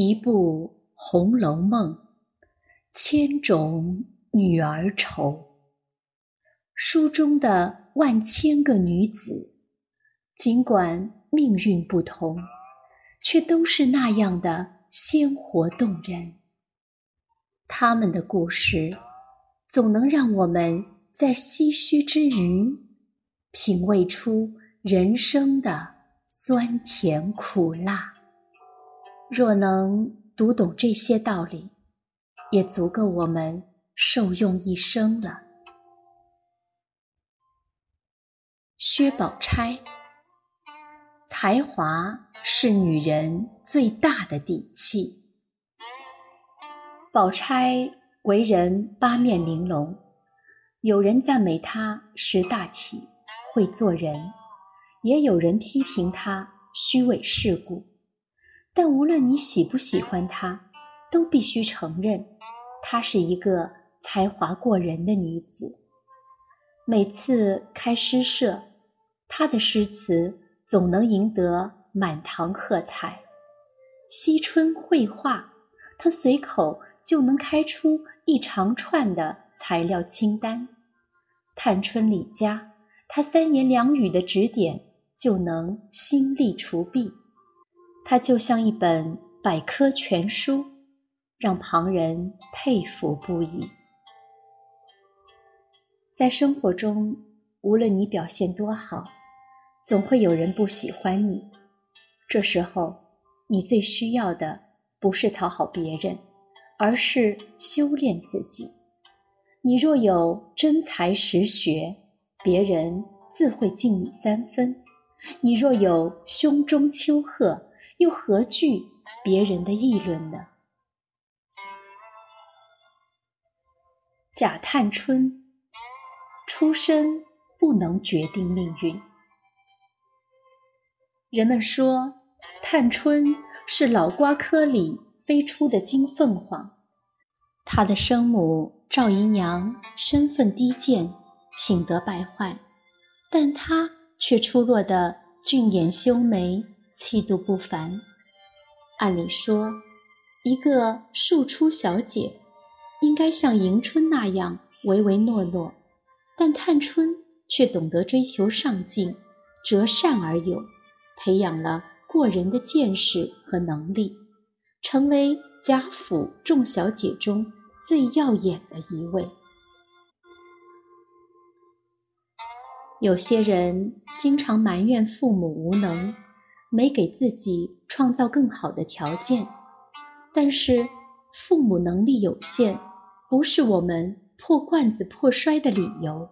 一部《红楼梦》，千种女儿愁。书中的万千个女子，尽管命运不同，却都是那样的鲜活动人。她们的故事，总能让我们在唏嘘之余，品味出人生的酸甜苦辣。若能读懂这些道理，也足够我们受用一生了。薛宝钗，才华是女人最大的底气。宝钗为人八面玲珑，有人赞美她识大体、会做人，也有人批评她虚伪世故。但无论你喜不喜欢她，都必须承认，她是一个才华过人的女子。每次开诗社，她的诗词总能赢得满堂喝彩。惜春绘画，她随口就能开出一长串的材料清单；探春李家，她三言两语的指点就能心力除弊。它就像一本百科全书，让旁人佩服不已。在生活中，无论你表现多好，总会有人不喜欢你。这时候，你最需要的不是讨好别人，而是修炼自己。你若有真才实学，别人自会敬你三分；你若有胸中丘壑，又何惧别人的议论呢？贾探春出身不能决定命运。人们说探春是老瓜科里飞出的金凤凰，她的生母赵姨娘身份低贱，品德败坏，但她却出落得俊眼修眉。气度不凡。按理说，一个庶出小姐应该像迎春那样唯唯诺诺，但探春却懂得追求上进，择善而有，培养了过人的见识和能力，成为贾府众小姐中最耀眼的一位。有些人经常埋怨父母无能。没给自己创造更好的条件，但是父母能力有限，不是我们破罐子破摔的理由。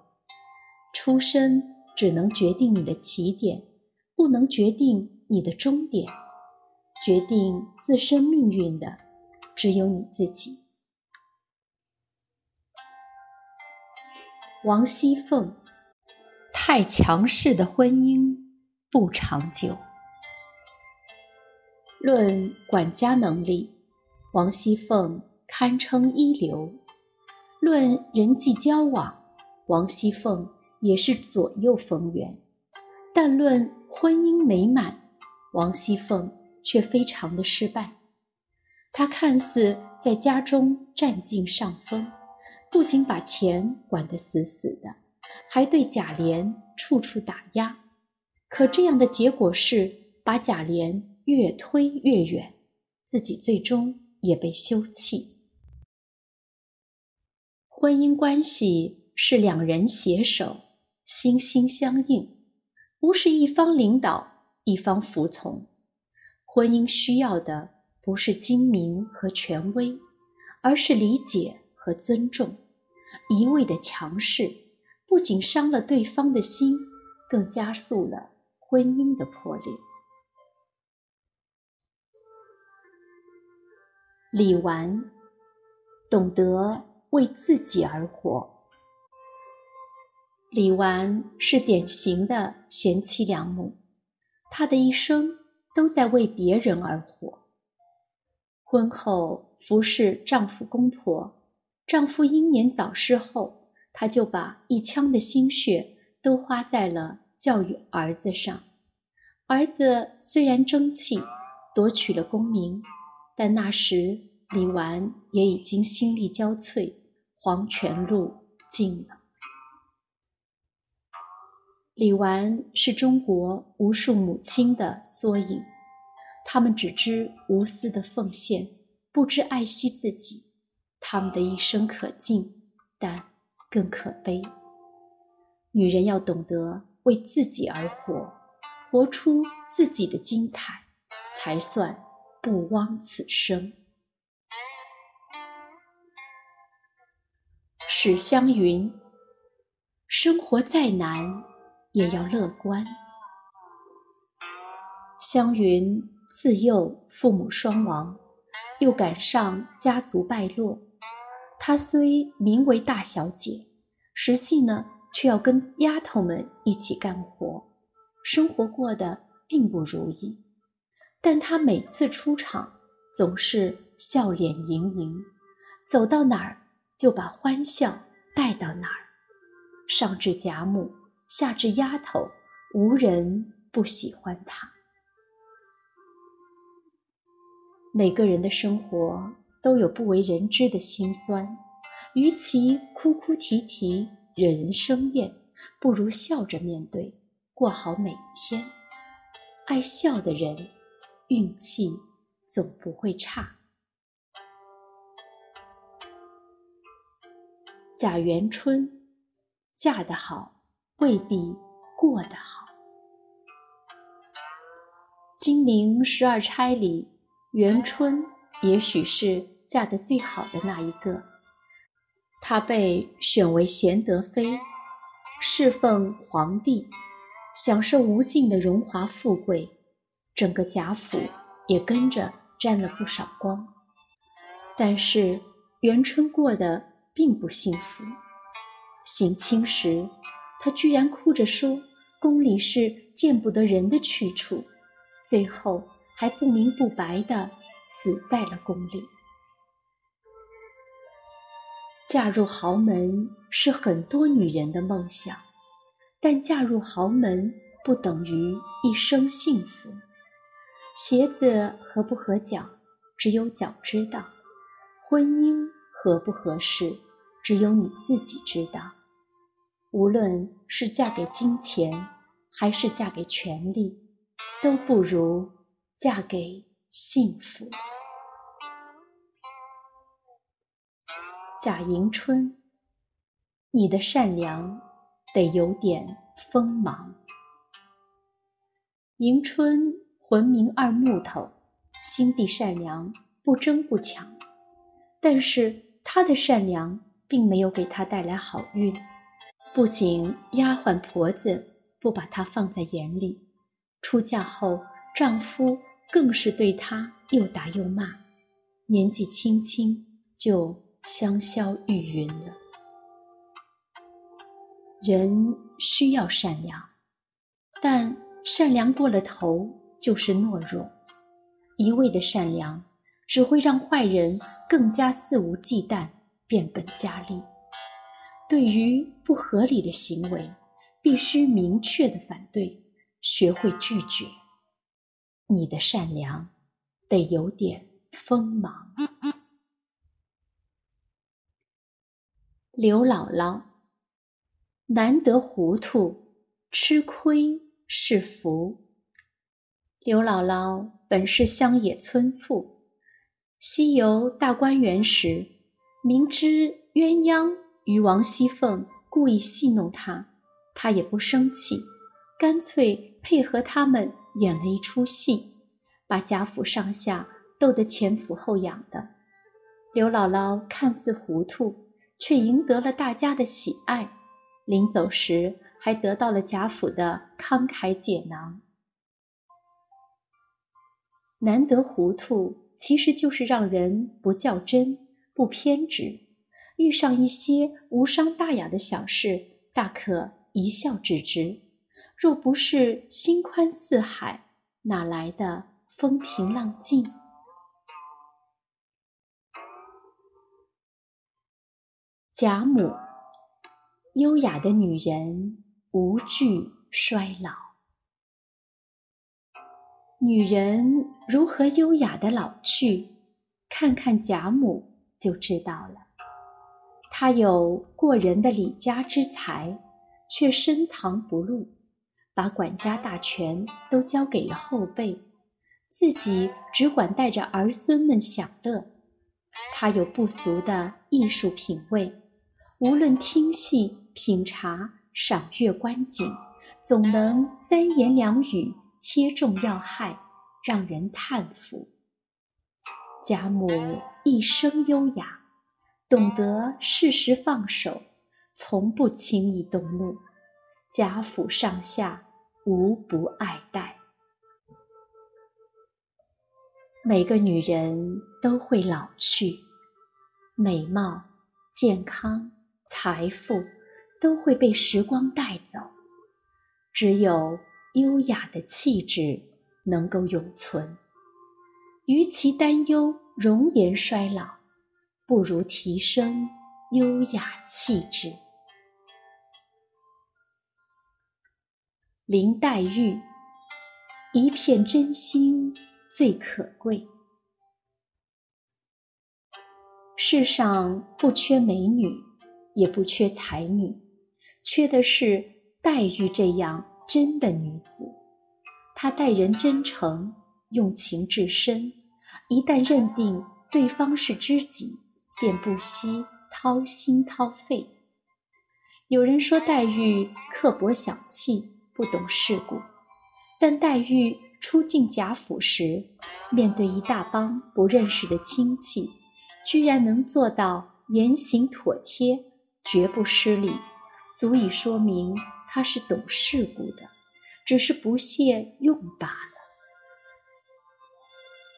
出身只能决定你的起点，不能决定你的终点。决定自身命运的，只有你自己。王熙凤，太强势的婚姻不长久。论管家能力，王熙凤堪称一流；论人际交往，王熙凤也是左右逢源。但论婚姻美满，王熙凤却非常的失败。她看似在家中占尽上风，不仅把钱管得死死的，还对贾琏处处打压。可这样的结果是把贾琏。越推越远，自己最终也被休弃。婚姻关系是两人携手，心心相印，不是一方领导，一方服从。婚姻需要的不是精明和权威，而是理解和尊重。一味的强势，不仅伤了对方的心，更加速了婚姻的破裂。李纨懂得为自己而活。李纨是典型的贤妻良母，她的一生都在为别人而活。婚后服侍丈夫公婆，丈夫英年早逝后，她就把一腔的心血都花在了教育儿子上。儿子虽然争气，夺取了功名。但那时李纨也已经心力交瘁，黄泉路尽了。李纨是中国无数母亲的缩影，她们只知无私的奉献，不知爱惜自己。她们的一生可敬，但更可悲。女人要懂得为自己而活，活出自己的精彩，才算不枉此生。史湘云：生活再难。也要乐观。湘云自幼父母双亡，又赶上家族败落，她虽名为大小姐，实际呢却要跟丫头们一起干活，生活过得并不如意。但她每次出场总是笑脸盈盈，走到哪儿就把欢笑带到哪儿，上至贾母。下至丫头，无人不喜欢她。每个人的生活都有不为人知的辛酸，与其哭哭啼啼、惹人生厌，不如笑着面对，过好每一天。爱笑的人，运气总不会差。贾元春嫁得好。未必过得好。金陵十二钗里，元春也许是嫁得最好的那一个。她被选为贤德妃，侍奉皇帝，享受无尽的荣华富贵，整个贾府也跟着沾了不少光。但是元春过得并不幸福。省亲时。他居然哭着说：“宫里是见不得人的去处。”最后还不明不白地死在了宫里。嫁入豪门是很多女人的梦想，但嫁入豪门不等于一生幸福。鞋子合不合脚，只有脚知道；婚姻合不合适，只有你自己知道。无论是嫁给金钱，还是嫁给权力，都不如嫁给幸福。贾迎春，你的善良得有点锋芒。迎春浑名二木头，心地善良，不争不抢。但是她的善良并没有给她带来好运。不仅丫鬟婆子不把她放在眼里，出嫁后丈夫更是对她又打又骂，年纪轻轻就香消玉殒了。人需要善良，但善良过了头就是懦弱，一味的善良只会让坏人更加肆无忌惮，变本加厉。对于不合理的行为，必须明确的反对，学会拒绝。你的善良得有点锋芒。刘姥姥，难得糊涂，吃亏是福。刘姥姥本是乡野村妇，西游大观园时，明知鸳鸯。与王熙凤故意戏弄她，她也不生气，干脆配合他们演了一出戏，把贾府上下逗得前俯后仰的。刘姥姥看似糊涂，却赢得了大家的喜爱，临走时还得到了贾府的慷慨解囊。难得糊涂，其实就是让人不较真、不偏执。遇上一些无伤大雅的小事，大可一笑置之。若不是心宽似海，哪来的风平浪静？贾母，优雅的女人无惧衰老。女人如何优雅的老去，看看贾母就知道了。他有过人的李家之才，却深藏不露，把管家大权都交给了后辈，自己只管带着儿孙们享乐。他有不俗的艺术品味，无论听戏、品茶、赏月、观景，总能三言两语切中要害，让人叹服。贾母一生优雅，懂得适时放手，从不轻易动怒。贾府上下无不爱戴。每个女人都会老去，美貌、健康、财富都会被时光带走，只有优雅的气质能够永存。与其担忧容颜衰老，不如提升优雅气质。林黛玉，一片真心最可贵。世上不缺美女，也不缺才女，缺的是黛玉这样真的女子。她待人真诚。用情至深，一旦认定对方是知己，便不惜掏心掏肺。有人说黛玉刻薄小气，不懂世故，但黛玉初进贾府时，面对一大帮不认识的亲戚，居然能做到言行妥帖，绝不失礼，足以说明她是懂世故的，只是不屑用罢了。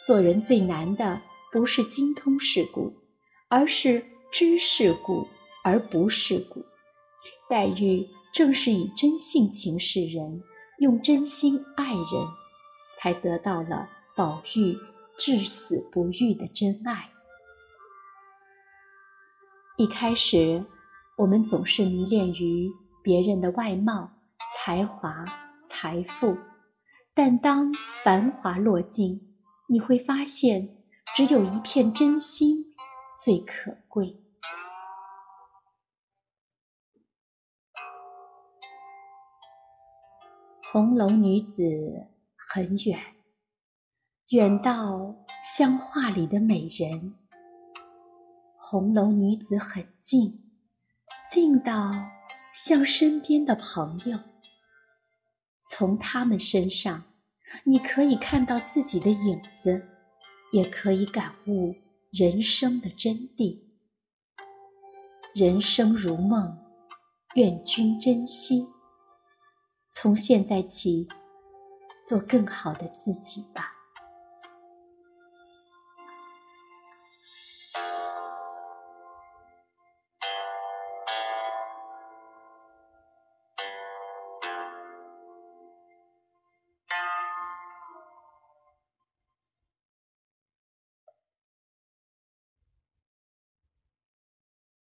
做人最难的不是精通世故，而是知世故而不世故。黛玉正是以真性情示人，用真心爱人，才得到了宝玉至死不渝的真爱。一开始，我们总是迷恋于别人的外貌、才华、财富，但当繁华落尽，你会发现，只有一片真心最可贵。红楼女子很远，远到像画里的美人；红楼女子很近，近到像身边的朋友。从她们身上。你可以看到自己的影子，也可以感悟人生的真谛。人生如梦，愿君珍惜。从现在起，做更好的自己吧。